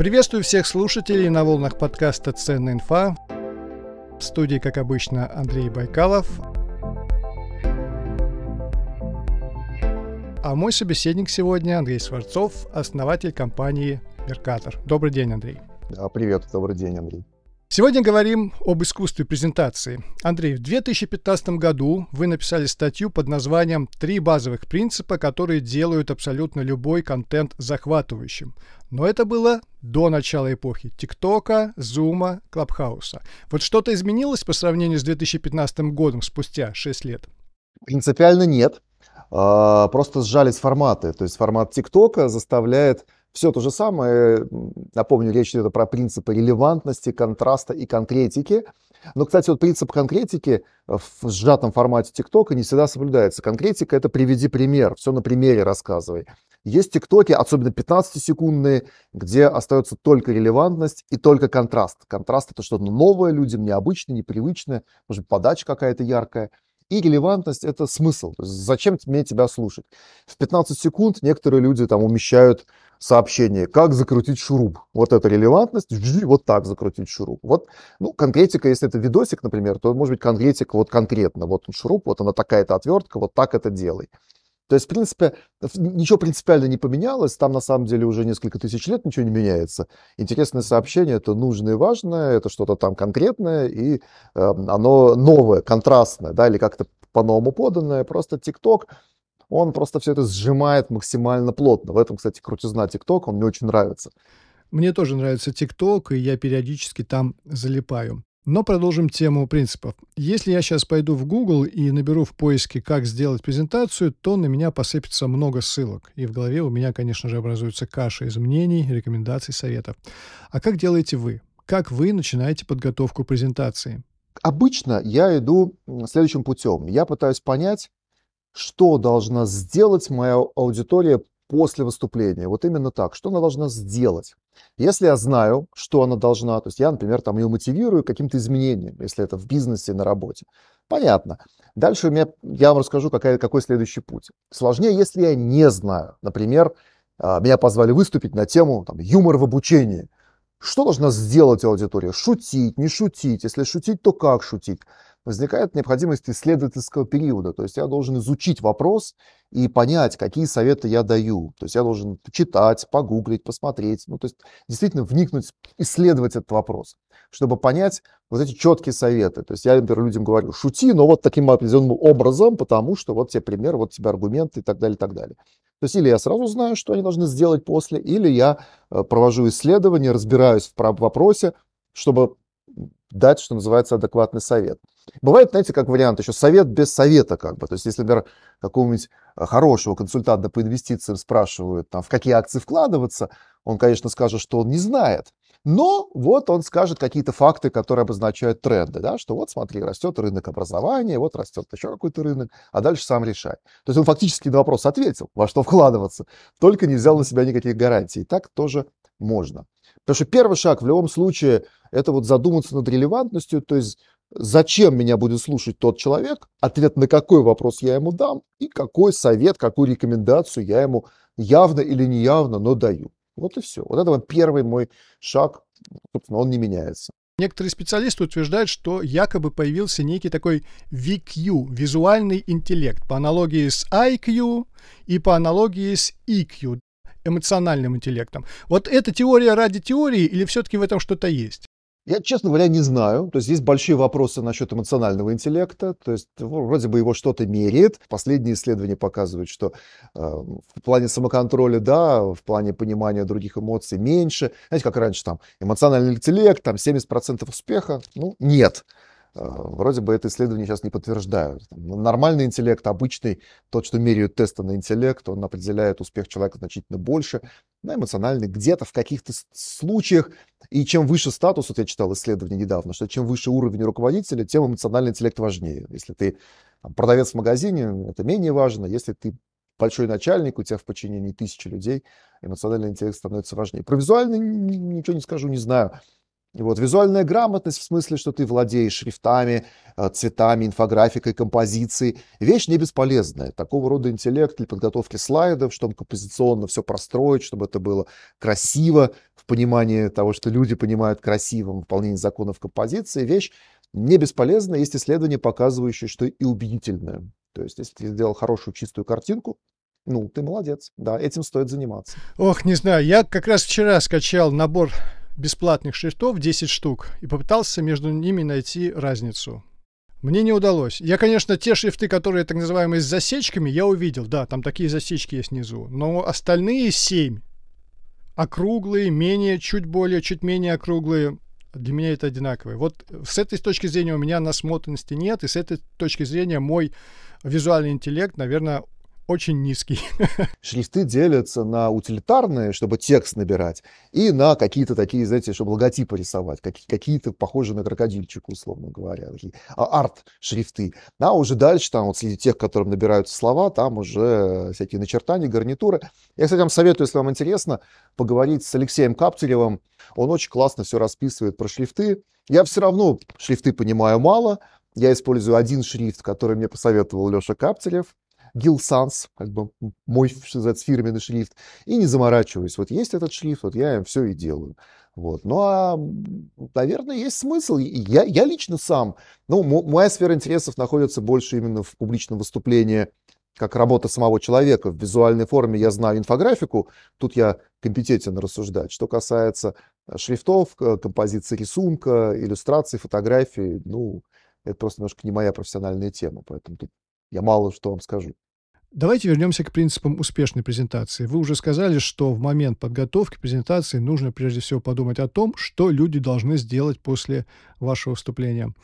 Приветствую всех слушателей на волнах подкаста «Ценная инфа». В студии, как обычно, Андрей Байкалов. А мой собеседник сегодня Андрей Сварцов, основатель компании «Меркатор». Добрый день, Андрей. Да, привет, добрый день, Андрей. Сегодня говорим об искусстве презентации. Андрей, в 2015 году вы написали статью под названием «Три базовых принципа, которые делают абсолютно любой контент захватывающим». Но это было до начала эпохи ТикТока, Зума, Клабхауса. Вот что-то изменилось по сравнению с 2015 годом спустя 6 лет? Принципиально нет. А, просто сжались форматы. То есть формат ТикТока заставляет все то же самое. Напомню, речь идет про принципы релевантности, контраста и конкретики. Но, кстати, вот принцип конкретики в сжатом формате ТикТока не всегда соблюдается. Конкретика — это приведи пример, все на примере рассказывай. Есть ТикТоки, особенно 15-секундные, где остается только релевантность и только контраст. Контраст — это что-то новое людям, необычное, непривычное, может быть, подача какая-то яркая. И релевантность — это смысл. Зачем мне тебя слушать? В 15 секунд некоторые люди там умещают сообщение, как закрутить шуруп. Вот это релевантность, вот так закрутить шуруп. Вот, ну, конкретика, если это видосик, например, то может быть конкретика вот конкретно. Вот шуруп, вот она такая-то отвертка, вот так это делай. То есть, в принципе, ничего принципиально не поменялось. Там, на самом деле, уже несколько тысяч лет ничего не меняется. Интересное сообщение — это нужное и важное, это что-то там конкретное, и э, оно новое, контрастное, да, или как-то по-новому поданное. Просто ТикТок он просто все это сжимает максимально плотно. В этом, кстати, крутизна ТикТок, он мне очень нравится. Мне тоже нравится ТикТок, и я периодически там залипаю. Но продолжим тему принципов. Если я сейчас пойду в Google и наберу в поиске «как сделать презентацию», то на меня посыпется много ссылок. И в голове у меня, конечно же, образуется каша из мнений, рекомендаций, советов. А как делаете вы? Как вы начинаете подготовку презентации? Обычно я иду следующим путем. Я пытаюсь понять, что должна сделать моя аудитория после выступления. Вот именно так. Что она должна сделать? Если я знаю, что она должна, то есть я, например, там ее мотивирую каким-то изменением, если это в бизнесе, на работе. Понятно. Дальше у меня, я вам расскажу, какая, какой следующий путь. Сложнее, если я не знаю. Например, а, меня позвали выступить на тему там, юмор в обучении. Что должна сделать аудитория? Шутить, не шутить? Если шутить, то как шутить? Возникает необходимость исследовательского периода. То есть я должен изучить вопрос и понять, какие советы я даю. То есть я должен читать, погуглить, посмотреть. Ну, то есть действительно вникнуть, исследовать этот вопрос, чтобы понять вот эти четкие советы. То есть я, например, людям говорю, шути, но вот таким определенным образом, потому что вот тебе пример, вот тебе аргументы и так далее, и так далее. То есть или я сразу знаю, что они должны сделать после, или я э, провожу исследования, разбираюсь в вопросе, чтобы дать, что называется, адекватный совет. Бывает, знаете, как вариант еще совет без совета, как бы. То есть, если, например, какого-нибудь э, хорошего консультанта по инвестициям спрашивают, там, в какие акции вкладываться, он, конечно, скажет, что он не знает. Но вот он скажет какие-то факты, которые обозначают тренды, да, что вот смотри, растет рынок образования, вот растет еще какой-то рынок, а дальше сам решай. То есть он фактически на вопрос ответил, во что вкладываться, только не взял на себя никаких гарантий. Так тоже можно. Потому что первый шаг в любом случае это вот задуматься над релевантностью, то есть зачем меня будет слушать тот человек, ответ на какой вопрос я ему дам и какой совет, какую рекомендацию я ему явно или неявно, но даю. Вот и все. Вот это вот первый мой шаг, собственно, он не меняется. Некоторые специалисты утверждают, что якобы появился некий такой VQ, визуальный интеллект, по аналогии с IQ и по аналогии с EQ, эмоциональным интеллектом. Вот эта теория ради теории или все-таки в этом что-то есть? Я, честно говоря, не знаю. То есть есть большие вопросы насчет эмоционального интеллекта. То есть вроде бы его что-то меряет. Последние исследования показывают, что э, в плане самоконтроля, да, в плане понимания других эмоций меньше. Знаете, как раньше там эмоциональный интеллект, там 70% успеха. Ну, нет. Э, вроде бы это исследование сейчас не подтверждают. Нормальный интеллект, обычный, тот, что меряют тесты на интеллект, он определяет успех человека значительно больше. На эмоциональный где-то в каких-то случаях. И чем выше статус, вот я читал исследование недавно, что чем выше уровень руководителя, тем эмоциональный интеллект важнее. Если ты продавец в магазине, это менее важно. Если ты большой начальник, у тебя в подчинении тысячи людей, эмоциональный интеллект становится важнее. Про визуальный ничего не скажу, не знаю. Вот, визуальная грамотность в смысле, что ты владеешь шрифтами, э, цветами, инфографикой, композицией. Вещь не бесполезная. Такого рода интеллект для подготовки слайдов, чтобы композиционно все простроить, чтобы это было красиво, в понимании того, что люди понимают красивым выполнение законов композиции, вещь не бесполезна. Есть исследования, показывающие, что и убедительная. То есть, если ты сделал хорошую чистую картинку, ну, ты молодец. Да, этим стоит заниматься. Ох, не знаю. Я как раз вчера скачал набор бесплатных шрифтов, 10 штук, и попытался между ними найти разницу. Мне не удалось. Я, конечно, те шрифты, которые так называемые с засечками, я увидел. Да, там такие засечки есть внизу. Но остальные семь. Округлые, менее, чуть более, чуть менее округлые. Для меня это одинаковые. Вот с этой точки зрения у меня насмотренности нет, и с этой точки зрения мой визуальный интеллект, наверное, очень низкий. Шрифты делятся на утилитарные, чтобы текст набирать, и на какие-то такие, знаете, чтобы логотипы рисовать, какие-то похожие на крокодильчик, условно говоря, такие а, арт-шрифты. А уже дальше, там вот среди тех, которым набираются слова, там уже всякие начертания, гарнитуры. Я, кстати, вам советую, если вам интересно, поговорить с Алексеем Каптеревым. Он очень классно все расписывает про шрифты. Я все равно шрифты понимаю мало, я использую один шрифт, который мне посоветовал Леша Капцелев. Гилсанс, как бы мой, называется, фирменный шрифт, и не заморачиваюсь. Вот есть этот шрифт, вот я им все и делаю. Вот. Ну, а, наверное, есть смысл. Я, я лично сам, ну, моя сфера интересов находится больше именно в публичном выступлении, как работа самого человека. В визуальной форме я знаю инфографику, тут я компетентен рассуждать. Что касается э, шрифтов, композиции рисунка, иллюстрации, фотографии, ну, это просто немножко не моя профессиональная тема, поэтому тут я мало что вам скажу. Давайте вернемся к принципам успешной презентации. Вы уже сказали, что в момент подготовки презентации нужно прежде всего подумать о том, что люди должны сделать после вашего выступления.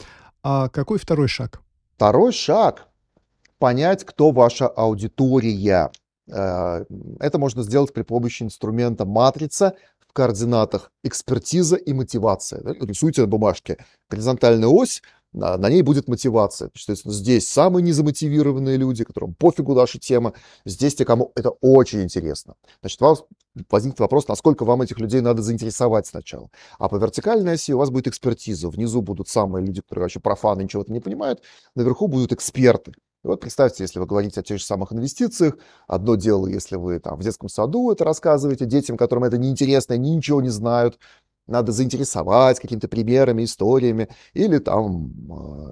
А какой второй шаг? Второй шаг – понять, кто ваша аудитория. Э, это можно сделать при помощи инструмента матрица в координатах экспертиза и мотивация. Рисуйте на бумажке горизонтальную ось, на ней будет мотивация. Соответственно, здесь самые незамотивированные люди, которым пофигу наша тема, здесь те, кому это очень интересно. Значит, у вас возникнет вопрос, насколько вам этих людей надо заинтересовать сначала. А по вертикальной оси у вас будет экспертиза. Внизу будут самые люди, которые вообще профаны, ничего не понимают. Наверху будут эксперты. И вот представьте, если вы говорите о тех же самых инвестициях, одно дело, если вы там в детском саду это рассказываете детям, которым это неинтересно, они ничего не знают, надо заинтересовать какими-то примерами, историями, или там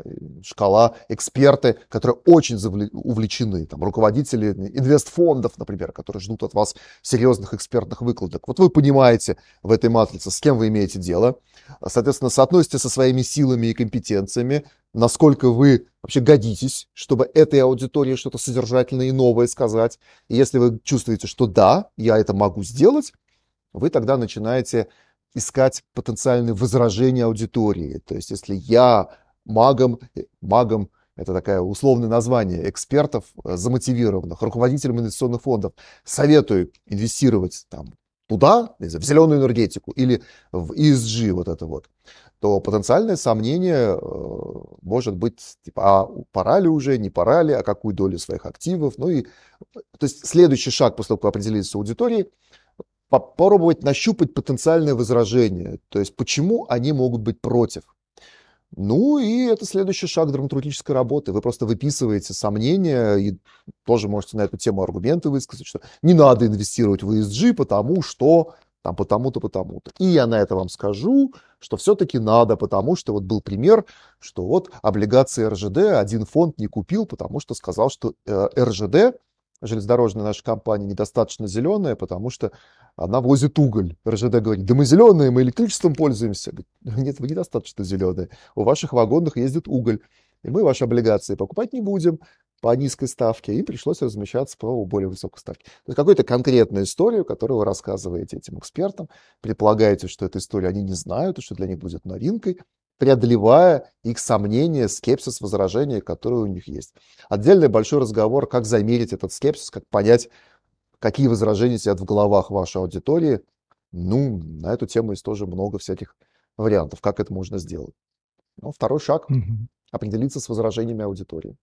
э, шкала эксперты, которые очень увлечены, там руководители инвестфондов, например, которые ждут от вас серьезных экспертных выкладок. Вот вы понимаете в этой матрице, с кем вы имеете дело, соответственно, соотносите со своими силами и компетенциями, насколько вы вообще годитесь, чтобы этой аудитории что-то содержательное и новое сказать. И если вы чувствуете, что да, я это могу сделать, вы тогда начинаете искать потенциальные возражения аудитории. То есть если я магом, э, магом это такое условное название экспертов, э, замотивированных, руководителям инвестиционных фондов, советую инвестировать там туда, в зеленую энергетику или в ESG, вот это вот, то потенциальное сомнение э, может быть, типа, а пора ли уже, не пора ли, а какую долю своих активов, ну и, то есть следующий шаг после того, как определились с аудиторией, попробовать нащупать потенциальное возражение, то есть почему они могут быть против. Ну и это следующий шаг драматургической работы. Вы просто выписываете сомнения и тоже можете на эту тему аргументы высказать, что не надо инвестировать в ESG, потому что там потому-то, потому-то. И я на это вам скажу, что все-таки надо, потому что вот был пример, что вот облигации РЖД один фонд не купил, потому что сказал, что э, РЖД железнодорожная наша компания недостаточно зеленая, потому что она возит уголь. РЖД говорит, да мы зеленые, мы электричеством пользуемся. Нет, вы недостаточно зеленые. У ваших вагонах ездит уголь. И мы ваши облигации покупать не будем по низкой ставке. Им пришлось размещаться по более высокой ставке. То есть какую-то конкретную историю, которую вы рассказываете этим экспертам, предполагаете, что эту историю они не знают, и что для них будет новинкой, преодолевая их сомнения, скепсис, возражения, которые у них есть. Отдельный большой разговор, как замерить этот скепсис, как понять, какие возражения сидят в головах вашей аудитории. Ну, на эту тему есть тоже много всяких вариантов, как это можно сделать. Ну, второй шаг угу. – определиться с возражениями аудитории.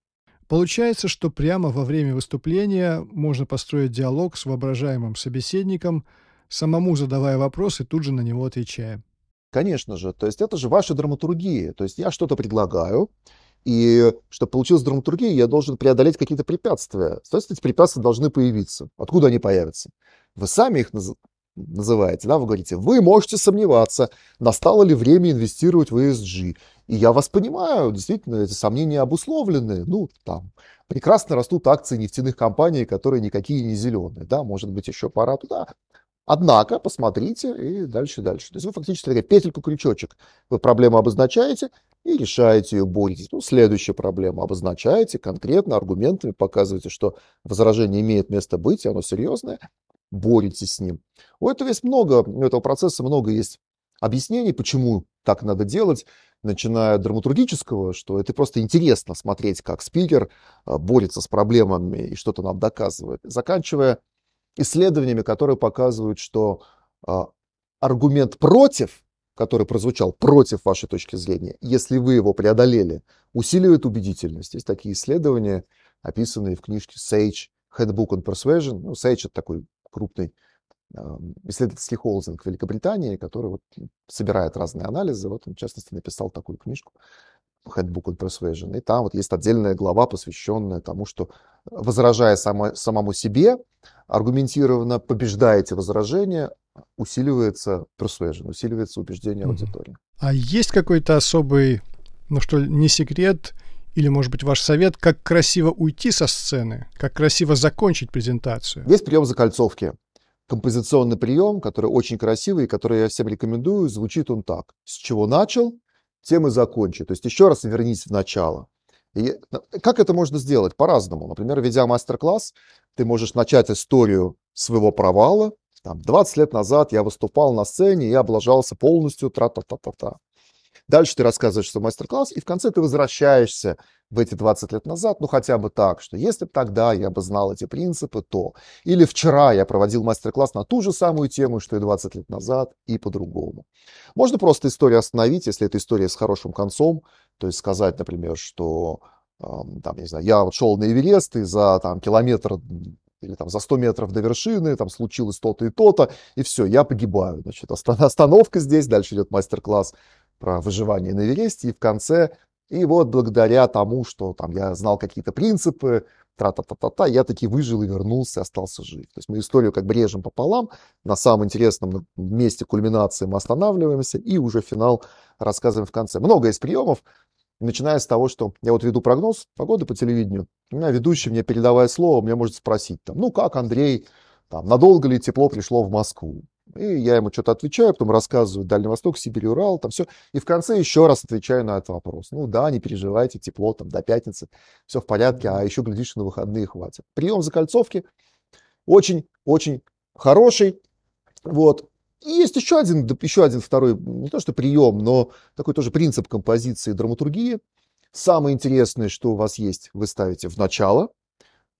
Получается, что прямо во время выступления можно построить диалог с воображаемым собеседником, самому задавая вопрос и тут же на него отвечая. Конечно же, то есть это же ваша драматургия. То есть я что-то предлагаю, и чтобы получилась драматургия, я должен преодолеть какие-то препятствия. Соответственно, эти препятствия должны появиться. Откуда они появятся? Вы сами их называете, да, вы говорите, вы можете сомневаться, настало ли время инвестировать в ESG. И я вас понимаю, действительно, эти сомнения обусловлены. Ну, там, прекрасно растут акции нефтяных компаний, которые никакие не зеленые, да, может быть, еще пора туда. Однако, посмотрите и дальше, дальше. То есть вы фактически такая петельку-крючочек. Вы проблему обозначаете и решаете ее, боретесь. Ну, следующая проблема. Обозначаете конкретно аргументами, показываете, что возражение имеет место быть, и оно серьезное, боретесь с ним. У этого есть много, у этого процесса много есть объяснений, почему так надо делать, начиная от драматургического, что это просто интересно смотреть, как спикер а, борется с проблемами и что-то нам доказывает, заканчивая исследованиями, которые показывают, что а, аргумент против, который прозвучал против вашей точки зрения, если вы его преодолели, усиливает убедительность. Есть такие исследования, описанные в книжке Sage Handbook on Persuasion. Ну, Sage — это такой крупный исследовательский холдинг Великобритании, который вот собирает разные анализы. Вот он, в частности, написал такую книжку Handbook on Persuasion. И там вот есть отдельная глава, посвященная тому, что, возражая само, самому себе, аргументированно побеждаете возражение, усиливается persuasion, усиливается убеждение аудитории. А есть какой-то особый, ну что, не секрет, или, может быть, ваш совет, как красиво уйти со сцены, как красиво закончить презентацию? Есть прием закольцовки композиционный прием, который очень красивый, и который я всем рекомендую. Звучит он так. С чего начал, тем и закончи. То есть еще раз вернись в начало. И как это можно сделать? По-разному. Например, ведя мастер-класс, ты можешь начать историю своего провала. Там, 20 лет назад я выступал на сцене, и облажался полностью, тра-та-та-та-та. Дальше ты рассказываешь свой мастер-класс, и в конце ты возвращаешься в эти 20 лет назад, ну хотя бы так, что если бы тогда я бы знал эти принципы, то... Или вчера я проводил мастер-класс на ту же самую тему, что и 20 лет назад, и по-другому. Можно просто историю остановить, если это история с хорошим концом, то есть сказать, например, что там, не знаю, я вот шел на Эверест, и за там, километр или там за 100 метров до вершины, там случилось то-то и то-то, и все, я погибаю. Значит, остановка здесь, дальше идет мастер-класс про выживание на Эвересте, и в конце, и вот благодаря тому, что там я знал какие-то принципы, тра-та-та-та-та, я таки выжил и вернулся, остался жив. То есть мы историю как бы режем пополам, на самом интересном месте кульминации мы останавливаемся, и уже финал рассказываем в конце. Много есть приемов, начиная с того, что я вот веду прогноз погоды по телевидению, у меня ведущий мне передавая слово, мне может спросить, там, ну как, Андрей, там, надолго ли тепло пришло в Москву? И я ему что-то отвечаю, потом рассказываю Дальний Восток, Сибирь, Урал, там все. И в конце еще раз отвечаю на этот вопрос. Ну да, не переживайте, тепло там до пятницы, все в порядке, а еще, глядишь, на выходные хватит. Прием закольцовки очень-очень хороший. Вот. И есть еще один, еще один второй, не то что прием, но такой тоже принцип композиции драматургии. Самое интересное, что у вас есть, вы ставите в начало.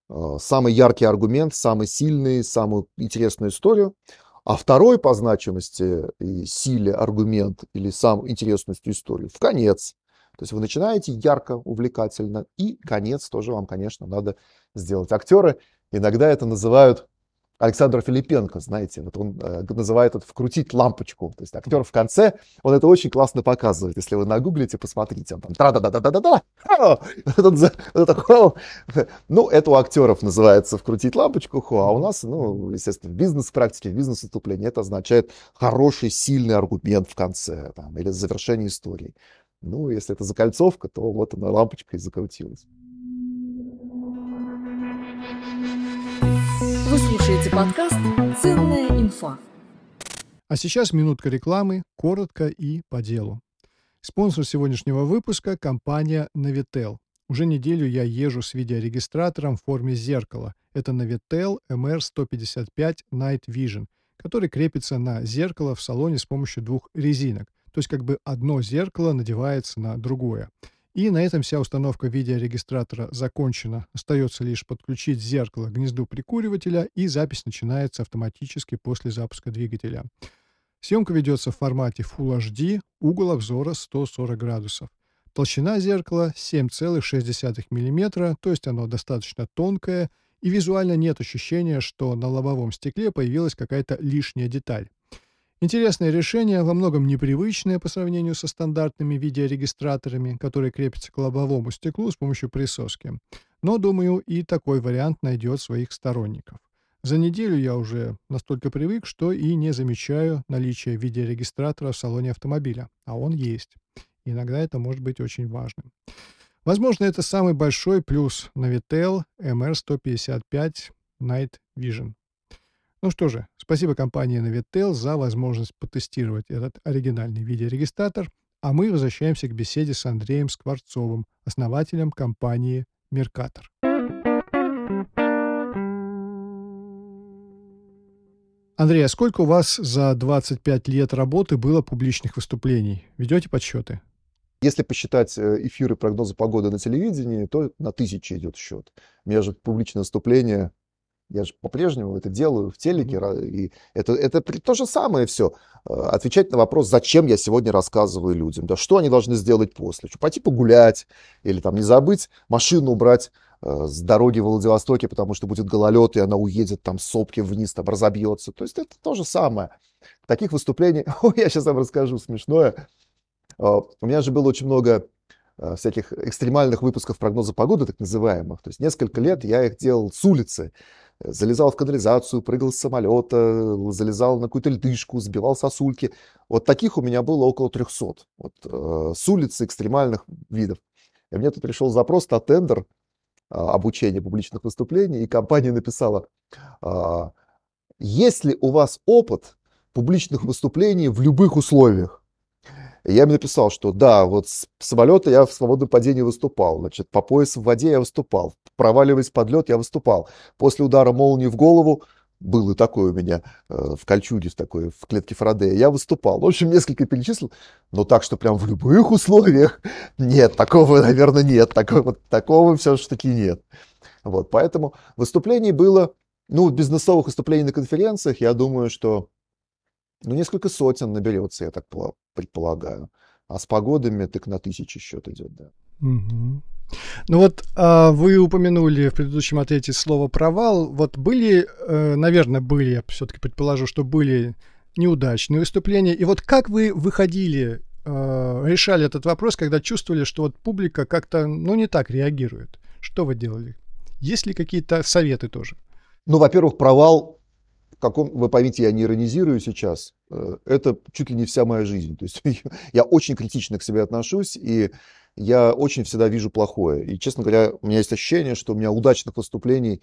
А, самый яркий аргумент, самый сильный, самую интересную историю. А второй по значимости и силе аргумент или сам интересностью историю в конец. То есть вы начинаете ярко, увлекательно, и конец тоже вам, конечно, надо сделать. Актеры иногда это называют Александр Филипенко, знаете, вот он э, называет это «вкрутить лампочку». То есть актер в конце, он это очень классно показывает. Если вы нагуглите, посмотрите, он там тра да да да да да да Ну, это у актеров называется «вкрутить лампочку», а у нас, ну, естественно, в бизнес-практике, в бизнес-выступлении это означает хороший, сильный аргумент в конце там, или завершение истории. Ну, если это закольцовка, то вот она лампочка и закрутилась. Слушаете подкаст «Ценная инфа». А сейчас минутка рекламы, коротко и по делу. Спонсор сегодняшнего выпуска – компания Navitel. Уже неделю я езжу с видеорегистратором в форме зеркала. Это Navitel MR155 Night Vision, который крепится на зеркало в салоне с помощью двух резинок. То есть как бы одно зеркало надевается на другое. И на этом вся установка видеорегистратора закончена. Остается лишь подключить зеркало к гнезду прикуривателя, и запись начинается автоматически после запуска двигателя. Съемка ведется в формате Full HD, угол обзора 140 градусов. Толщина зеркала 7,6 мм, то есть оно достаточно тонкое, и визуально нет ощущения, что на лобовом стекле появилась какая-то лишняя деталь. Интересное решение, во многом непривычное по сравнению со стандартными видеорегистраторами, которые крепятся к лобовому стеклу с помощью присоски. Но, думаю, и такой вариант найдет своих сторонников. За неделю я уже настолько привык, что и не замечаю наличия видеорегистратора в салоне автомобиля, а он есть. Иногда это может быть очень важным. Возможно, это самый большой плюс Navitel MR155 Night Vision. Ну что же, спасибо компании Navitel за возможность потестировать этот оригинальный видеорегистратор, а мы возвращаемся к беседе с Андреем Скворцовым, основателем компании Mercator. Андрей, а сколько у вас за 25 лет работы было публичных выступлений? Ведете подсчеты? Если посчитать э, эфиры прогноза погоды на телевидении, то на тысячи идет счет. У меня же публичное выступление, я же по-прежнему это делаю в телеке, и это, это то же самое все. Э, отвечать на вопрос, зачем я сегодня рассказываю людям, да, что они должны сделать после, что пойти погулять, или там не забыть машину убрать э, с дороги в Владивостоке, потому что будет гололед, и она уедет там с сопки вниз, там разобьется. То есть это то же самое. Таких выступлений, ой, я сейчас вам расскажу смешное. А, у меня же было очень много всяких экстремальных выпусков прогноза погоды, так называемых. То есть несколько лет я их делал с улицы. Залезал в канализацию, прыгал с самолета, залезал на какую-то льдышку, сбивал сосульки. Вот таких у меня было около 300. Вот, э, с улицы экстремальных видов. И мне тут пришел запрос на тендер э, обучения публичных выступлений, и компания написала, э, есть ли у вас опыт публичных выступлений в любых условиях? Я им написал, что да, вот с самолета я в свободном падении выступал, значит, по пояс в воде я выступал, проваливаясь под лед я выступал. После удара молнии в голову был и такой у меня э, в кольчуге, в такой, в клетке Фарадея, я выступал. В общем, несколько перечислил, но так, что прям в любых условиях, нет, такого, наверное, нет, такого, такого все-таки нет. Вот, поэтому выступлений было, ну, бизнесовых выступлений на конференциях, я думаю, что ну, несколько сотен наберется, я так предполагаю. А с погодами так на тысячи счет идет, да. Угу. Ну вот а, вы упомянули в предыдущем ответе слово провал. Вот были, э, наверное, были, я все-таки предположу, что были неудачные выступления. И вот как вы выходили, э, решали этот вопрос, когда чувствовали, что вот публика как-то, ну, не так реагирует? Что вы делали? Есть ли какие-то советы тоже? Ну, во-первых, провал каком, вы поймите, я не иронизирую сейчас, э, это чуть ли не вся моя жизнь. То есть я очень критично к себе отношусь, и я очень всегда вижу плохое. И, честно говоря, у меня есть ощущение, что у меня удачных выступлений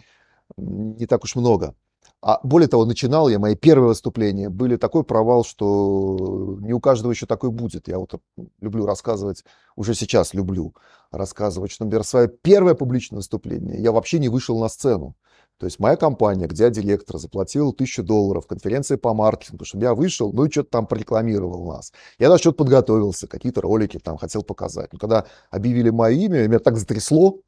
не так уж много. А более того, начинал я, мои первые выступления были такой провал, что не у каждого еще такой будет. Я вот люблю рассказывать, уже сейчас люблю рассказывать, что, например, свое первое публичное выступление я вообще не вышел на сцену. То есть моя компания, где я директор, заплатил тысячу долларов конференции по маркетингу, чтобы я вышел, ну и что-то там прорекламировал нас. Я даже что-то подготовился, какие-то ролики там хотел показать. Но когда объявили мое имя, меня так затрясло,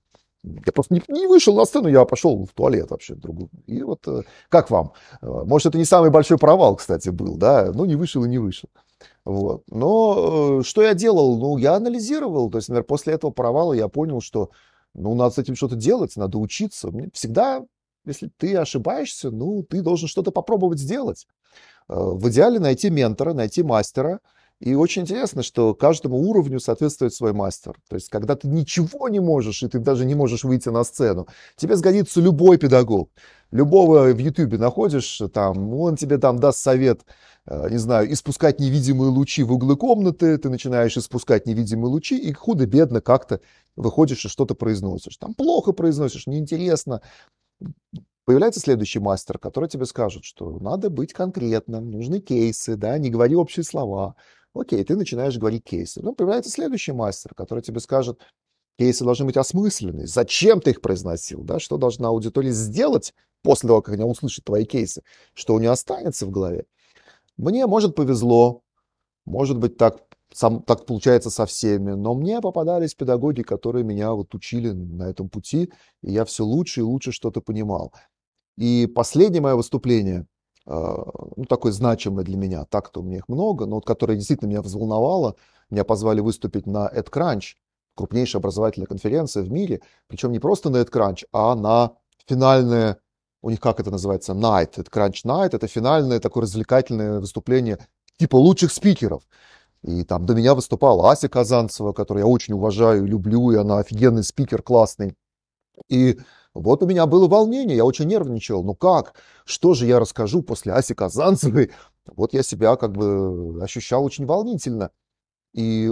я просто не, не вышел на сцену, я пошел в туалет вообще другую. И вот э, как вам? Э, может, это не самый большой провал, кстати, был, да? Ну, не вышел и не вышел. Вот. Но э, что я делал? Ну, я анализировал. То есть, например, после этого провала я понял, что ну, надо с этим что-то делать, надо учиться. Мне всегда если ты ошибаешься, ну, ты должен что-то попробовать сделать. Э, в идеале найти ментора, найти мастера. И очень интересно, что каждому уровню соответствует свой мастер. То есть, когда ты ничего не можешь, и ты даже не можешь выйти на сцену, тебе сгодится любой педагог. Любого в Ютубе находишь, там, он тебе там даст совет, э, не знаю, испускать невидимые лучи в углы комнаты, ты начинаешь испускать невидимые лучи, и худо-бедно как-то выходишь и что-то произносишь. Там плохо произносишь, неинтересно, появляется следующий мастер, который тебе скажет, что надо быть конкретным, нужны кейсы, да, не говори общие слова. Окей, ты начинаешь говорить кейсы. Ну, появляется следующий мастер, который тебе скажет, кейсы должны быть осмысленны. Зачем ты их произносил, да, что должна аудитория сделать после того, как она услышит твои кейсы, что у нее останется в голове. Мне, может, повезло, может быть, так сам, так получается со всеми, но мне попадались педагоги, которые меня вот учили на этом пути, и я все лучше и лучше что-то понимал. И последнее мое выступление, а, ну, такое значимое для меня, так-то у меня их много, но вот которое действительно меня взволновало, меня позвали выступить на EdCrunch, крупнейшая образовательная конференция в мире, причем не просто на EdCrunch, а на финальное, у них как это называется, Night, EdCrunch Night, это финальное такое развлекательное выступление типа лучших спикеров. И там до меня выступала Ася Казанцева, которую я очень уважаю и люблю, и она офигенный спикер, классный. И Вот у меня было волнение, я очень нервничал. Ну как? Что же я расскажу после Аси Казанцевой? Вот я себя как бы ощущал очень волнительно. И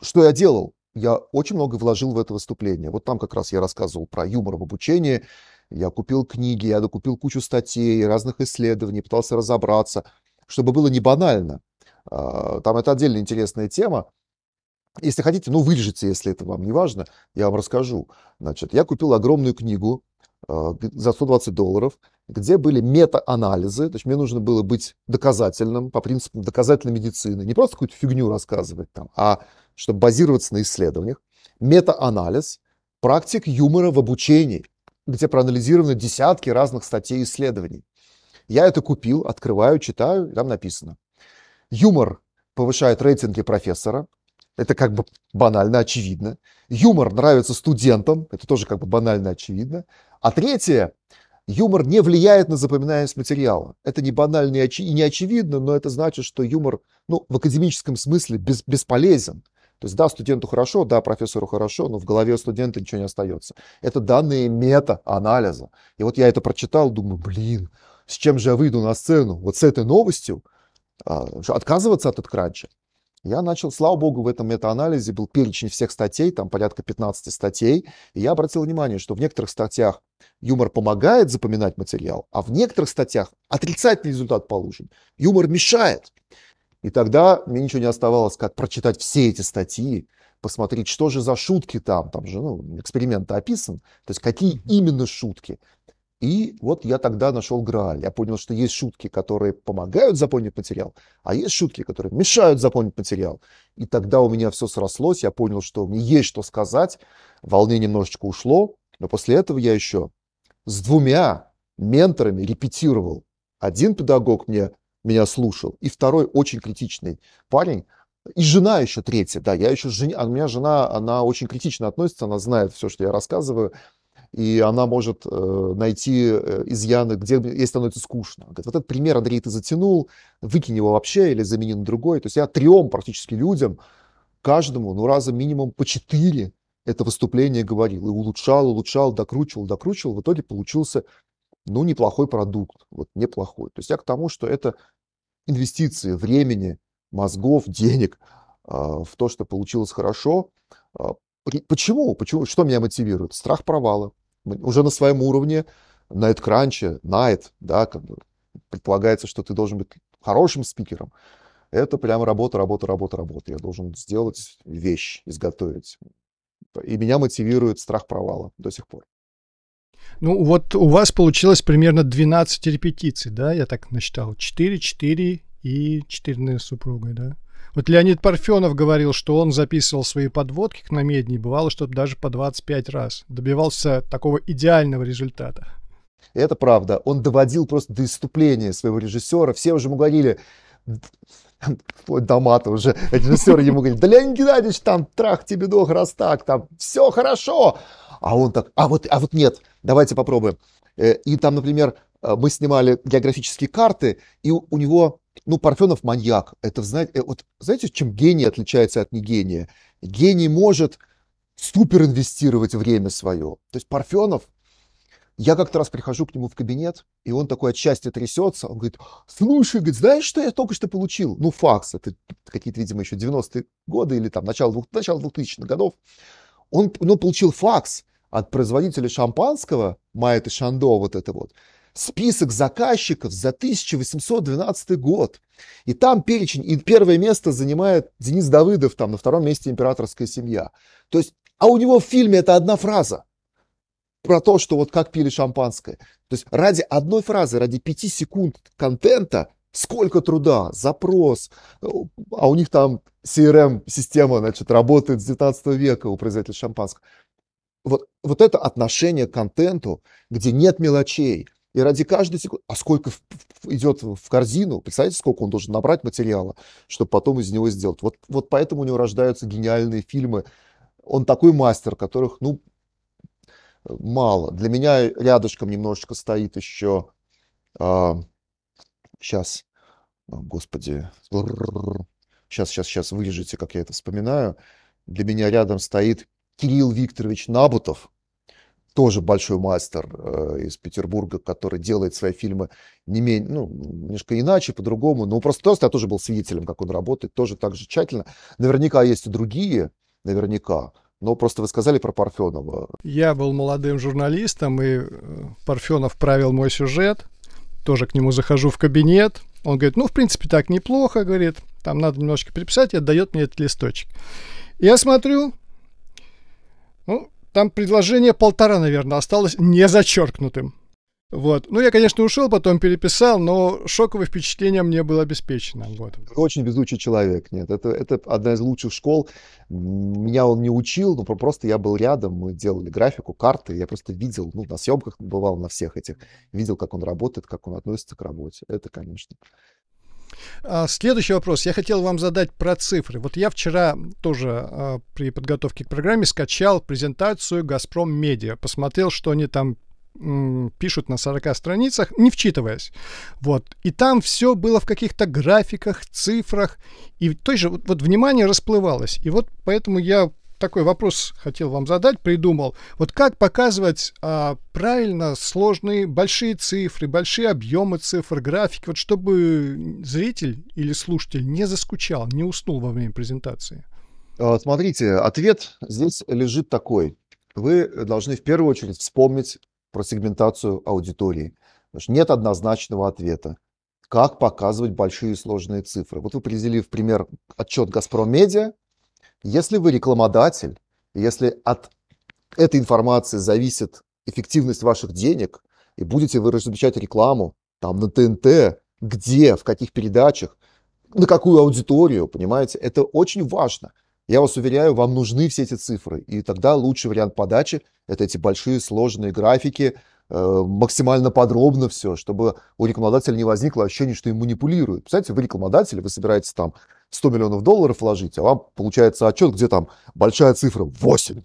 что я делал? Я очень много вложил в это выступление. Вот там как раз я рассказывал про юмор в обучении. Я купил книги, я докупил кучу статей, разных исследований, пытался разобраться, чтобы было не банально. А, там это отдельно интересная тема. Если хотите, ну, вырежете, если это вам не важно, я вам расскажу. Значит, я купил огромную книгу э, за 120 долларов, где были мета-анализы, то есть мне нужно было быть доказательным, по принципу доказательной медицины, не просто какую-то фигню рассказывать там, а чтобы базироваться на исследованиях. Мета-анализ практик юмора в обучении, где проанализированы десятки разных статей исследований. Я это купил, открываю, читаю, и там написано. Юмор повышает рейтинги профессора, это как бы банально очевидно. Юмор нравится студентам, это тоже как бы банально очевидно. А третье, юмор не влияет на запоминаемость материала. Это не банально и не очевидно, но это значит, что юмор ну, в академическом смысле без, бесполезен. То есть да, студенту хорошо, да, профессору хорошо, но в голове у студента ничего не остается. Это данные мета-анализа. И вот я это прочитал, думаю, блин, с чем же я выйду на сцену? Вот с этой новостью? А, отказываться от откранча? Я начал, слава богу, в этом метаанализе был перечень всех статей, там порядка 15 статей, и я обратил внимание, что в некоторых статьях юмор помогает запоминать материал, а в некоторых статьях отрицательный результат получен. Юмор мешает. И тогда мне ничего не оставалось, как прочитать все эти статьи, посмотреть, что же за шутки там, там же ну, эксперимент описан, то есть какие именно шутки. И вот я тогда нашел Грааль. Я понял, что есть шутки, которые помогают запомнить материал, а есть шутки, которые мешают запомнить материал. И тогда у меня все срослось, я понял, что мне есть что сказать, волнение немножечко ушло, но после этого я еще с двумя менторами репетировал. Один педагог мне, меня слушал, и второй очень критичный парень, и жена еще третья, да, я еще жена, у меня жена, она очень критично относится, она знает все, что я рассказываю, и она может э, найти э, изъяны, где ей становится скучно. Говорит, вот этот пример, Андрей, ты затянул, выкинь его вообще или замени на другой. То есть я трем практически людям, каждому, ну, раза минимум по четыре это выступление говорил. И улучшал, улучшал, докручивал, докручивал. В итоге получился, ну, неплохой продукт. Вот неплохой. То есть я к тому, что это инвестиции времени, мозгов, денег э, в то, что получилось хорошо. А, почему? Почему? Что меня мотивирует? Страх провала уже на своем уровне, на эткранче, найт, да, как бы предполагается, что ты должен быть хорошим спикером. Это прямо работа, работа, работа, работа. Я должен сделать вещь, изготовить. И меня мотивирует страх провала до сих пор. Ну, вот у вас получилось примерно 12 репетиций, да, я так насчитал. 4, 4 и 4 с супругой, да? Вот Леонид Парфенов говорил, что он записывал свои подводки к намедни, бывало, что даже по 25 раз. Добивался такого идеального результата. Это правда. Он доводил просто до иступления своего режиссера. Все уже ему говорили, вплоть до мата уже, режиссер ему говорит, да Леонид Геннадьевич, там трах тебе дох, раз так, там все хорошо. А он так, а вот, а вот нет, давайте попробуем. Э, и там, например, мы снимали географические карты, и у него ну, Парфенов маньяк. Это, знаете, э, вот, знаете, чем гений отличается от негения? Гений может супер инвестировать время свое. То есть Парфенов, я как-то раз прихожу к нему в кабинет, и он такой от счастья трясется. Он говорит, слушай, говорит, знаешь, что я только что получил? Ну, факс, это какие-то, видимо, еще 90-е годы или там начало, начало 2000-х годов. Он, он получил факс от производителя шампанского, Майет и Шандо, вот это вот список заказчиков за 1812 год. И там перечень, и первое место занимает Денис Давыдов, там на втором месте императорская семья. То есть, а у него в фильме это одна фраза про то, что вот как пили шампанское. То есть ради одной фразы, ради пяти секунд контента, сколько труда, запрос, а у них там CRM-система, значит, работает с 19 века у производителя шампанского. Вот, вот это отношение к контенту, где нет мелочей, и ради каждой секунды... А сколько идет в корзину? Представляете, сколько он должен набрать материала, чтобы потом из него сделать? Вот, вот поэтому у него рождаются гениальные фильмы. Он такой мастер, которых, ну, мало. Для меня рядышком немножечко стоит еще... А, сейчас, господи, сейчас, сейчас, сейчас вырежете, как я это вспоминаю. Для меня рядом стоит Кирилл Викторович Набутов, тоже большой мастер э, из Петербурга, который делает свои фильмы не менее, ну, немножко иначе, по-другому. Ну, просто, просто я тоже был свидетелем, как он работает, тоже так же тщательно. Наверняка есть и другие, наверняка. Но просто вы сказали про Парфенова. Я был молодым журналистом, и э, Парфенов правил мой сюжет. Тоже к нему захожу в кабинет. Он говорит, ну, в принципе, так неплохо, говорит. Там надо немножко переписать, и отдает мне этот листочек. Я смотрю, ну, там предложение полтора, наверное, осталось не зачеркнутым. Вот. Ну, я, конечно, ушел, потом переписал, но шоковое впечатление мне было обеспечено. Вот. Очень везучий человек. Нет, это, это одна из лучших школ. Меня он не учил, но просто я был рядом, мы делали графику, карты, я просто видел, ну, на съемках бывал на всех этих, видел, как он работает, как он относится к работе. Это, конечно. А, следующий вопрос. Я хотел вам задать про цифры. Вот я вчера тоже а, при подготовке к программе скачал презентацию «Газпром Медиа». Посмотрел, что они там пишут на 40 страницах, не вчитываясь. Вот. И там все было в каких-то графиках, цифрах. И то же вот, вот внимание расплывалось. И вот поэтому я такой вопрос хотел вам задать, придумал. Вот как показывать а, правильно сложные большие цифры, большие объемы цифр, графики, вот чтобы зритель или слушатель не заскучал, не уснул во время презентации? А, смотрите, ответ здесь лежит такой. Вы должны в первую очередь вспомнить про сегментацию аудитории. Потому что нет однозначного ответа. Как показывать большие сложные цифры? Вот вы привели в пример отчет «Газпром Медиа», если вы рекламодатель, если от этой информации зависит эффективность ваших денег, и будете вы размещать рекламу там на ТНТ, где, в каких передачах, на какую аудиторию, понимаете, это очень важно. Я вас уверяю, вам нужны все эти цифры. И тогда лучший вариант подачи – это эти большие сложные графики, Э, максимально подробно все, чтобы у рекламодателя не возникло ощущение, что им манипулируют. Представляете, вы рекламодатель, вы собираетесь там 100 миллионов долларов вложить, а вам получается отчет, где там большая цифра 8.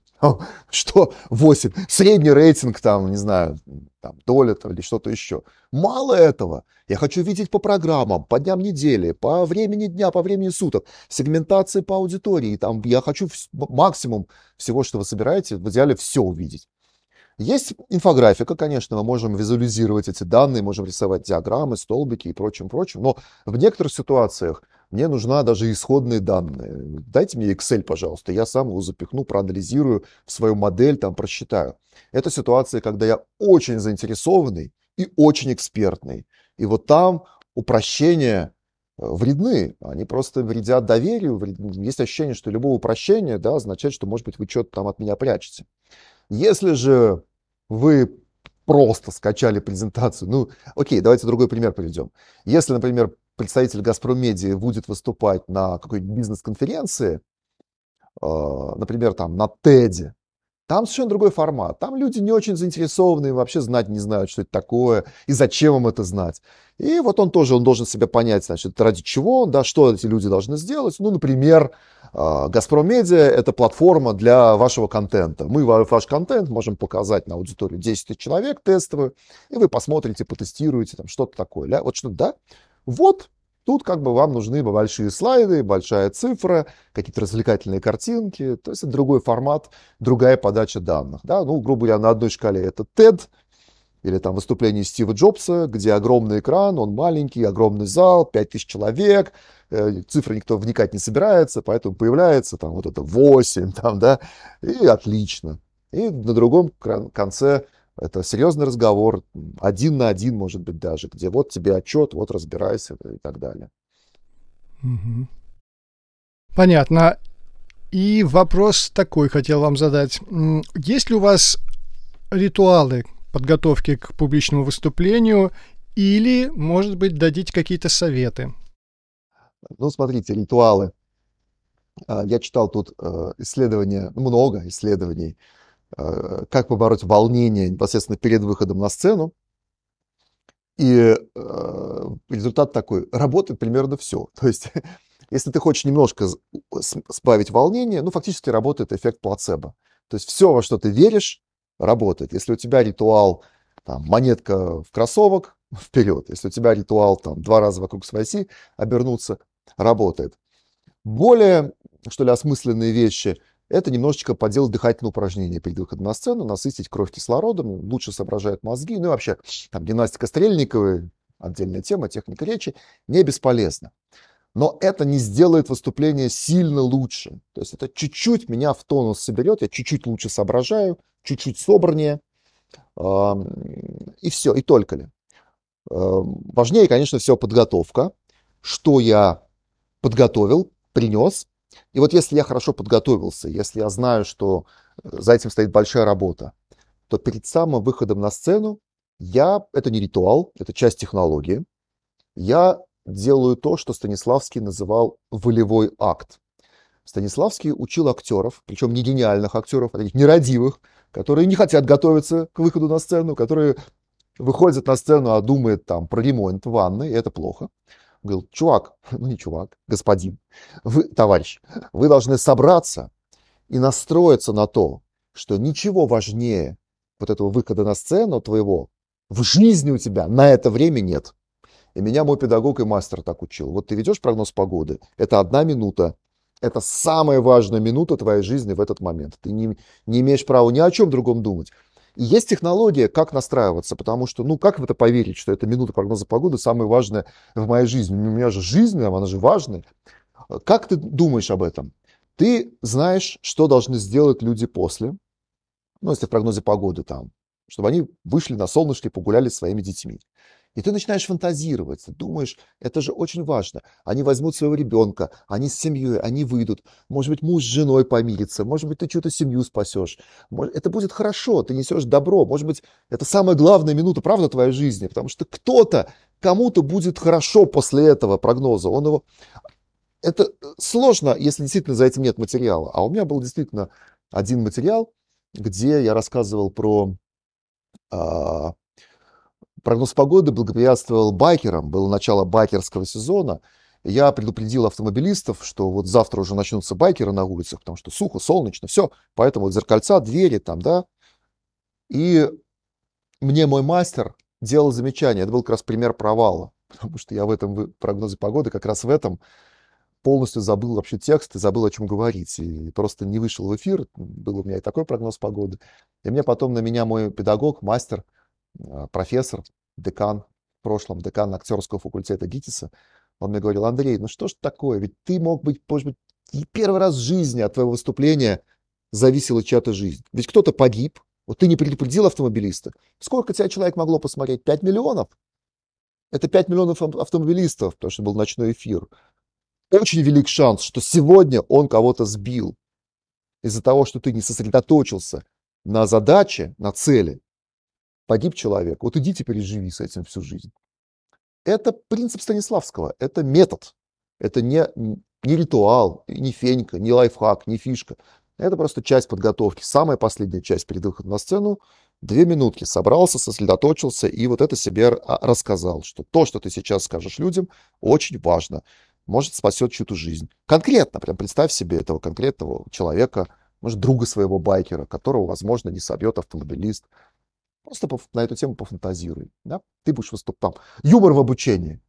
Что 8? Средний рейтинг там, не знаю, там, доля там, или что-то еще. Мало этого. Я хочу видеть по программам, по дням недели, по времени дня, по времени суток, сегментации по аудитории. Там, я хочу максимум всего, что вы собираете, в идеале все увидеть. Есть инфографика, конечно, мы можем визуализировать эти данные, можем рисовать диаграммы, столбики и прочим, прочим, но в некоторых ситуациях мне нужна даже исходные данные. Дайте мне Excel, пожалуйста, я сам его запихну, проанализирую в свою модель, там просчитаю. Это ситуация, когда я очень заинтересованный и очень экспертный. И вот там упрощения э, вредны, они просто вредят доверию. Есть ощущение, что любое упрощение да, означает, что, может быть, вы что-то там от меня прячете. Если же вы просто скачали презентацию, ну, окей, давайте другой пример приведем. Если, например, представитель «Газпром Медиа» будет выступать на какой-нибудь бизнес-конференции, а, например, там на TED, там совершенно другой формат. Там люди не очень заинтересованы, вообще знать не знают, что это такое и зачем им это знать. И вот он тоже, он должен себя понять, значит, ради чего, да, что эти люди должны сделать. Ну, например, а, Газпром Медиа – это платформа для вашего контента. Мы ваш контент можем показать на аудиторию 10 тысяч человек тестовую, и вы посмотрите, потестируете, там что-то такое. Вот что, да? Вот Тут как бы вам нужны большие слайды, большая цифра, какие-то развлекательные картинки. То есть это другой формат, другая подача данных. Да? Ну, грубо говоря, на одной шкале это TED, или там выступление Стива Джобса, где огромный экран, он маленький, огромный зал, 5000 человек, э, цифры никто вникать не собирается, поэтому появляется там вот это 8, там, да, и отлично. И на другом конце это серьезный разговор, один на один, может быть, даже, где вот тебе отчет, вот разбирайся и так далее. Угу. Понятно. И вопрос такой хотел вам задать. Есть ли у вас ритуалы подготовки к публичному выступлению или, может быть, дадите какие-то советы? Ну, смотрите, ритуалы. А, я читал тут э, исследования, много исследований как побороть волнение непосредственно перед выходом на сцену. И э, результат такой, работает примерно все. То есть, если ты хочешь немножко сбавить волнение, ну, фактически работает эффект плацебо. То есть все, во что ты веришь, работает. Если у тебя ритуал, там, монетка в кроссовок, вперед. Если у тебя ритуал, там, два раза вокруг своей оси обернуться, работает. Более, что ли, осмысленные вещи – это немножечко поделать дыхательные упражнения перед выходом на сцену, насытить кровь кислородом, лучше соображают мозги, ну и вообще там гимнастика Стрельниковой, отдельная тема, техника речи, не бесполезна. Но это не сделает выступление сильно лучше. То есть это чуть-чуть меня в тонус соберет, я чуть-чуть лучше соображаю, чуть-чуть собраннее, и все, и только ли. Важнее, конечно, все подготовка, что я подготовил, принес. И вот если я хорошо подготовился, если я знаю, что э, за этим стоит большая работа, то перед самым выходом на сцену я, это не ритуал, это часть технологии, я делаю то, что Станиславский называл волевой акт. Станиславский учил актеров, причем не гениальных актеров, а таких нерадивых, которые не хотят готовиться к выходу на сцену, которые выходят на сцену, а думают там про ремонт ванны, и это плохо. Говорил, чувак, ну не чувак, господин, вы, товарищ, вы должны собраться и настроиться на то, что ничего важнее вот этого выхода на сцену твоего в жизни у тебя на это время нет. И меня мой педагог и мастер так учил. Вот ты ведешь прогноз погоды, это одна минута. Это самая важная минута твоей жизни в этот момент. Ты не, не имеешь права ни о чем другом думать. И есть технология, как настраиваться, потому что, ну, как в это поверить, что эта минута прогноза погоды самая важная в моей жизни? У меня же жизнь, она же важная. Как ты думаешь об этом? Ты знаешь, что должны сделать люди после, ну, если в прогнозе погоды там, чтобы они вышли на солнышко и погуляли с своими детьми. И ты начинаешь фантазировать, думаешь, это же очень важно. Они возьмут своего ребенка, они с семьей, они выйдут. Может быть, муж с женой помирится, может быть, ты что-то семью спасешь. Это будет хорошо, ты несешь добро. Может быть, это самая главная минута, правда, твоей жизни, потому что кто-то, кому-то будет хорошо после этого прогноза. Он его... Это сложно, если действительно за этим нет материала. А у меня был действительно один материал, где я рассказывал про а, Прогноз погоды благоприятствовал байкерам, было начало байкерского сезона. Я предупредил автомобилистов, что вот завтра уже начнутся байкеры на улицах, потому что сухо, солнечно, все. Поэтому вот зеркальца, двери там, да. И мне мой мастер делал замечание. Это был как раз пример провала. Потому что я в этом прогнозе погоды как раз в этом полностью забыл вообще текст и забыл, о чем говорить. И просто не вышел в эфир. Был у меня и такой прогноз погоды. И мне потом на меня мой педагог, мастер – а, профессор, декан, в прошлом декан актерского факультета ГИТИСа, он мне говорил, Андрей, ну что ж такое, ведь ты мог быть, может быть, и первый раз в жизни от твоего выступления зависела чья-то жизнь. Ведь кто-то погиб, вот ты не предупредил автомобилиста. Сколько тебя человек могло посмотреть? 5 миллионов? Это 5 миллионов автомобилистов, потому что был ночной эфир. Очень велик шанс, что сегодня он кого-то сбил из-за того, что ты не сосредоточился на задаче, на цели, погиб человек, вот иди теперь и живи с этим всю жизнь. Это принцип Станиславского, это метод, это не, не ритуал, не фенька, не лайфхак, не фишка. Это просто часть подготовки, самая последняя часть перед выходом на сцену. Две минутки собрался, сосредоточился и вот это себе рассказал, что то, что ты сейчас скажешь людям, очень важно, может спасет чью-то жизнь. Конкретно, прям представь себе этого конкретного человека, может, друга своего байкера, которого, возможно, не собьет автомобилист, Просто на эту тему пофантазируй. Да? Ты будешь выступать там. Юмор в обучении.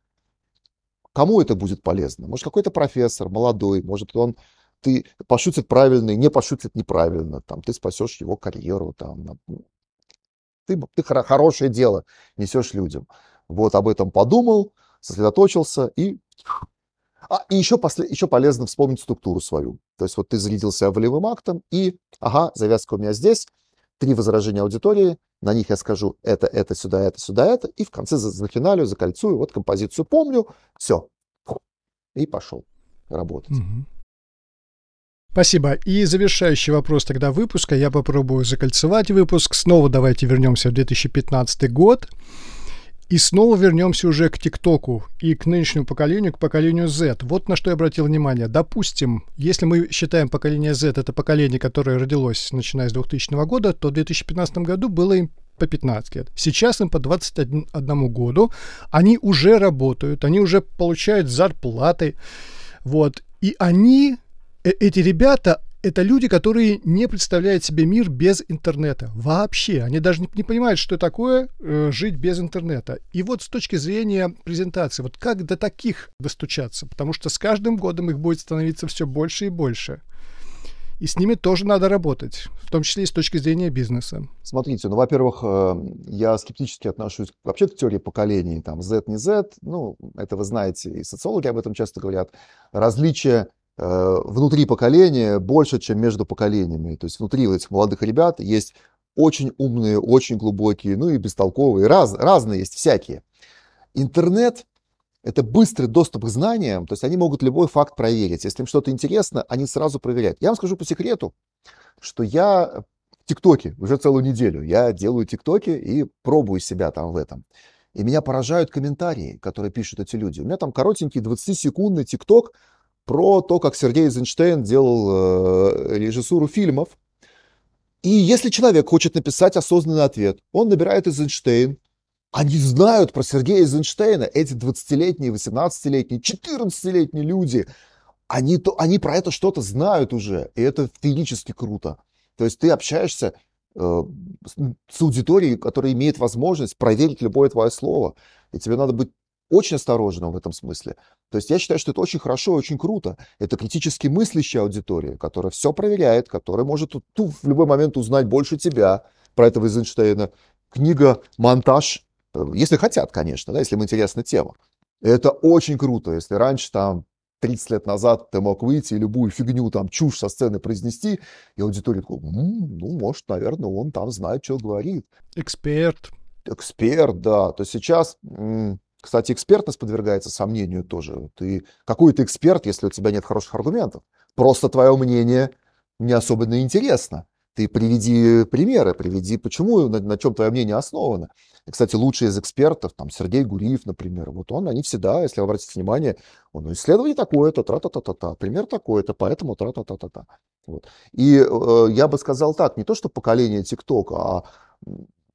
Кому это будет полезно? Может, какой-то профессор молодой, может, он ты пошутит правильно, не пошутит неправильно, там, ты спасешь его карьеру, там, ну, ты, ты хорошее дело несешь людям. Вот об этом подумал, сосредоточился и... А, и еще, после, еще полезно вспомнить структуру свою. То есть вот ты зарядился волевым актом, и, ага, завязка у меня здесь, три возражения аудитории, на них я скажу это, это, сюда, это, сюда, это, и в конце зафиналю, закольцую, вот композицию помню, все. И пошел работать. Угу. Спасибо. И завершающий вопрос тогда выпуска. Я попробую закольцевать выпуск. Снова давайте вернемся в 2015 год. И снова вернемся уже к ТикТоку и к нынешнему поколению, к поколению Z. Вот на что я обратил внимание. Допустим, если мы считаем поколение Z это поколение, которое родилось начиная с 2000 года, то в 2015 году было им по 15 лет. Сейчас им по 21 году. Они уже работают, они уже получают зарплаты. Вот. И они, э, эти ребята, это люди, которые не представляют себе мир без интернета. Вообще. Они даже не, понимают, что такое э, жить без интернета. И вот с точки зрения презентации, вот как до таких достучаться? Потому что с каждым годом их будет становиться все больше и больше. и с ними тоже надо работать, в том числе и с точки зрения бизнеса. Смотрите, ну, во-первых, э, я скептически отношусь вообще к теории поколений, там, Z, не Z, ну, это вы знаете, и социологи об этом часто говорят. Различия внутри поколения больше, чем между поколениями. То есть внутри этих молодых ребят есть очень умные, очень глубокие, ну и бестолковые, раз, разные есть всякие. Интернет это быстрый доступ к знаниям, то есть они могут любой факт проверить. Если им что-то интересно, они сразу проверяют. Я вам скажу по секрету, что я в ТикТоке уже целую неделю. Я делаю ТикТоки и пробую себя там в этом. И меня поражают комментарии, которые пишут эти люди. У меня там коротенький 20-секундный ТикТок про то, как Сергей Эйзенштейн делал э, режиссуру фильмов. И если человек хочет написать осознанный ответ, он набирает Эйзенштейн, они знают про Сергея Эйзенштейна, эти 20-летние, 18-летние, 14-летние люди. Они, то, они про это что-то знают уже, и это физически круто. То есть ты общаешься э, с аудиторией, которая имеет возможность проверить любое твое слово. И тебе надо быть очень осторожным в этом смысле. То есть я считаю, что это очень хорошо и очень круто. Это критически мыслящая аудитория, которая все проверяет, которая может ту, в любой момент узнать больше тебя про этого Эйзенштейна. Книга «Монтаж» Если хотят, конечно, да, если им интересна тема. Это очень круто, если раньше там 30 лет назад ты мог выйти и любую фигню, там, чушь со сцены произнести, и аудитория такой, м-м, ну, может, наверное, он там знает, что говорит. Эксперт. Эксперт, да. То сейчас, кстати, экспертность подвергается сомнению тоже. Ты какой ты эксперт, если у тебя нет хороших аргументов? Просто твое мнение не особенно интересно. Ты приведи примеры, приведи, почему, на, на чем твое мнение основано. И, кстати, лучший из экспертов, там, Сергей Гуриев, например, вот он, они всегда, если вы обратите внимание, он, ну, исследование такое-то, тра-та-та-та-та, пример такой-то, поэтому тра-та-та-та-та. Вот. И э, я бы сказал так, не то, что поколение ТикТока, а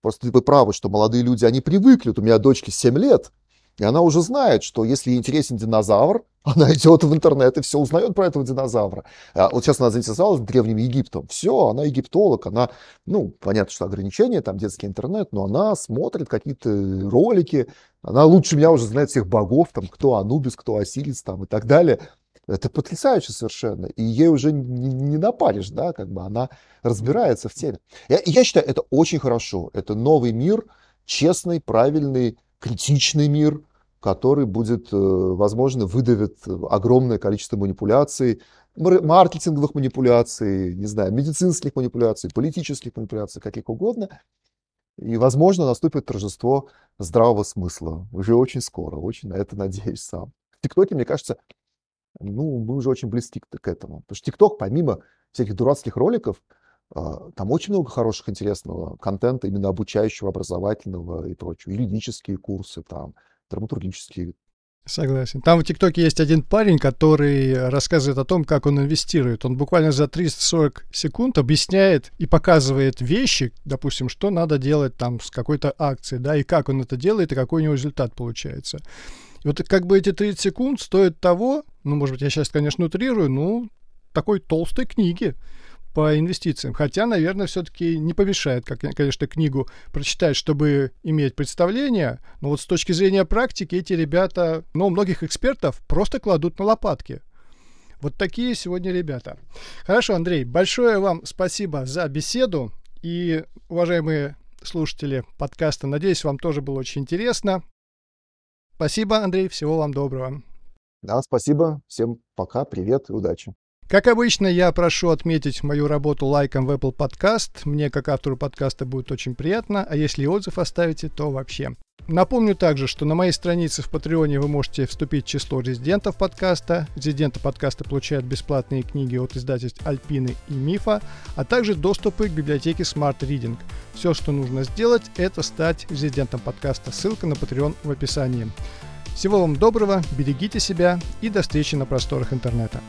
просто вы правы, что молодые люди, они привыкли, вот у меня дочке 7 лет, и она уже знает, что если ей интересен динозавр, она идет в интернет и все узнает про этого динозавра. А вот сейчас она заинтересовалась Древним Египтом. Все, она египтолог, она, ну, понятно, что ограничения, там детский интернет, но она смотрит какие-то ролики, она лучше меня уже знает всех богов, там, кто Анубис, кто Осирис, там, и так далее. Это потрясающе совершенно. И ей уже не, не напаришь, да, как бы она разбирается в теме. Я, я считаю, это очень хорошо. Это новый мир, честный, правильный, критичный мир, который будет, э, возможно, выдавит огромное количество манипуляций, маркетинговых манипуляций, не знаю, медицинских манипуляций, политических манипуляций, каких угодно. И, возможно, наступит торжество здравого смысла уже очень скоро, очень на это надеюсь сам. В ТикТоке, мне кажется, ну, мы уже очень близки к этому. Потому что ТикТок, помимо всяких дурацких роликов, там очень много хороших, интересного контента, именно обучающего, образовательного и прочего. Юридические курсы, там, драматургические. Согласен. Там в ТикТоке есть один парень, который рассказывает о том, как он инвестирует. Он буквально за 340 секунд объясняет и показывает вещи, допустим, что надо делать там с какой-то акцией, да, и как он это делает, и какой у него результат получается. И вот как бы эти 30 секунд стоят того, ну, может быть, я сейчас, конечно, утрирую, ну, такой толстой книги по инвестициям. Хотя, наверное, все-таки не помешает, как, конечно, книгу прочитать, чтобы иметь представление. Но вот с точки зрения практики эти ребята, ну, многих экспертов просто кладут на лопатки. Вот такие сегодня ребята. Хорошо, Андрей, большое вам спасибо за беседу. И, уважаемые слушатели подкаста, надеюсь, вам тоже было очень интересно. Спасибо, Андрей, всего вам доброго. Да, спасибо. Всем пока, привет и удачи. Как обычно, я прошу отметить мою работу лайком в Apple Podcast. Мне, как автору подкаста, будет очень приятно. А если отзыв оставите, то вообще. Напомню также, что на моей странице в Патреоне вы можете вступить в число резидентов подкаста. Резиденты подкаста получают бесплатные книги от издательств Альпины и Мифа, а также доступы к библиотеке Smart Reading. Все, что нужно сделать, это стать резидентом подкаста. Ссылка на Patreon в описании. Всего вам доброго, берегите себя и до встречи на просторах интернета.